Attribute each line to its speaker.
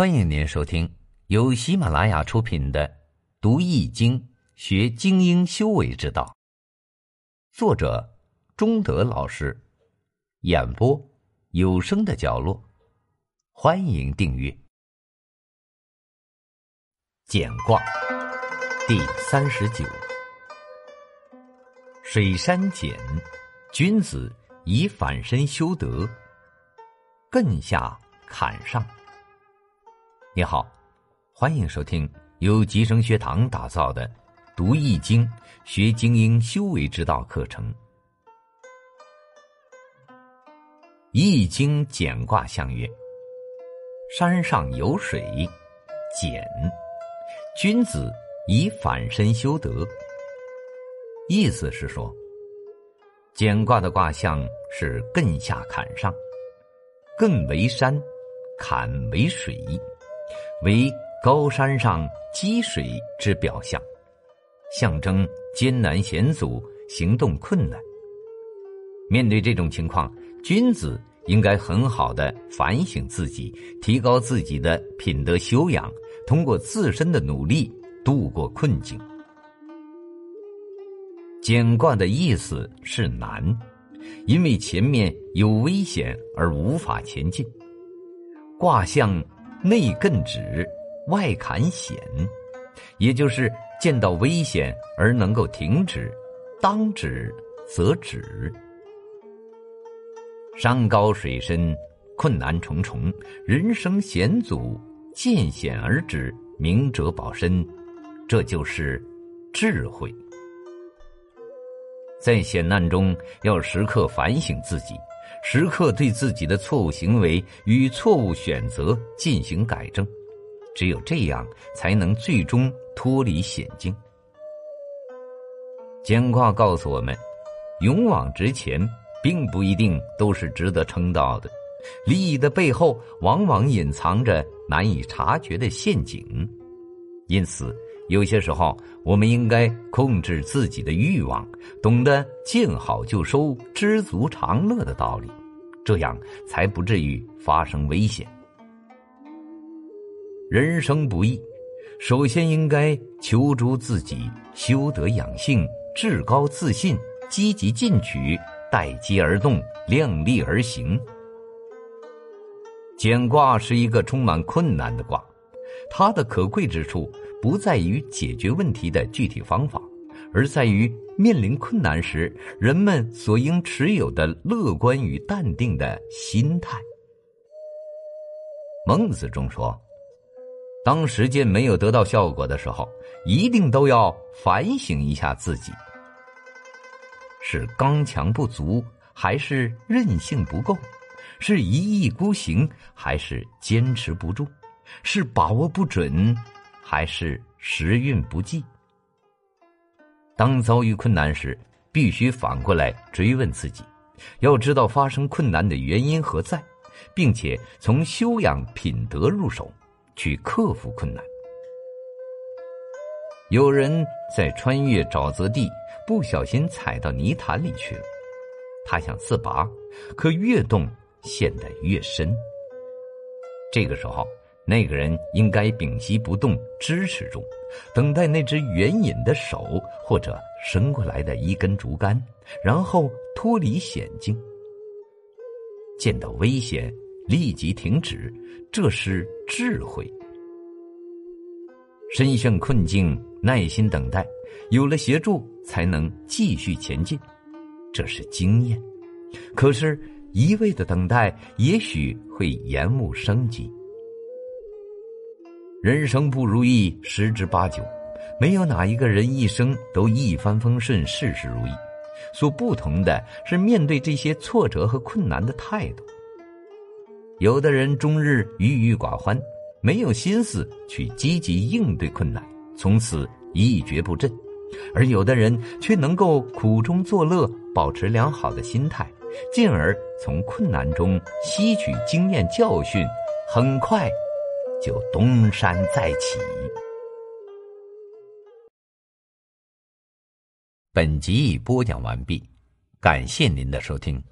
Speaker 1: 欢迎您收听由喜马拉雅出品的《读易经学精英修为之道》，作者中德老师，演播有声的角落。欢迎订阅。简卦第三十九，水山简，君子以反身修德，艮下坎上。你好，欢迎收听由吉生学堂打造的《读易经学精英修为之道》课程。易经简卦象曰：山上有水，简。君子以反身修德。意思是说，简卦的卦象是艮下坎上，艮为山，坎为水。为高山上积水之表象，象征艰难险阻、行动困难。面对这种情况，君子应该很好的反省自己，提高自己的品德修养，通过自身的努力度过困境。简卦的意思是难，因为前面有危险而无法前进。卦象。内艮止，外坎险，也就是见到危险而能够停止，当止则止。山高水深，困难重重，人生险阻，见险而止，明哲保身，这就是智慧。在险难中，要时刻反省自己。时刻对自己的错误行为与错误选择进行改正，只有这样才能最终脱离险境。简卦告诉我们，勇往直前并不一定都是值得称道的，利益的背后往往隐藏着难以察觉的陷阱，因此有些时候我们应该控制自己的欲望，懂得见好就收、知足常乐的道理。这样才不至于发生危险。人生不易，首先应该求助自己，修德养性，至高自信，积极进取，待机而动，量力而行。简卦是一个充满困难的卦，它的可贵之处不在于解决问题的具体方法。而在于面临困难时，人们所应持有的乐观与淡定的心态。孟子中说：“当实践没有得到效果的时候，一定都要反省一下自己，是刚强不足，还是韧性不够？是一意孤行，还是坚持不住？是把握不准，还是时运不济？”当遭遇困难时，必须反过来追问自己，要知道发生困难的原因何在，并且从修养品德入手，去克服困难。有人在穿越沼泽地，不小心踩到泥潭里去了，他想自拔，可越动陷得越深。这个时候。那个人应该屏息不动，支持住，等待那只援引的手或者伸过来的一根竹竿，然后脱离险境。见到危险，立即停止，这是智慧。身陷困境，耐心等待，有了协助，才能继续前进，这是经验。可是，一味的等待，也许会延误生机。人生不如意十之八九，没有哪一个人一生都一帆风顺、事事如意。所不同的是，面对这些挫折和困难的态度。有的人终日郁郁寡欢，没有心思去积极应对困难，从此一蹶不振；而有的人却能够苦中作乐，保持良好的心态，进而从困难中吸取经验教训，很快。就东山再起。本集已播讲完毕，感谢您的收听。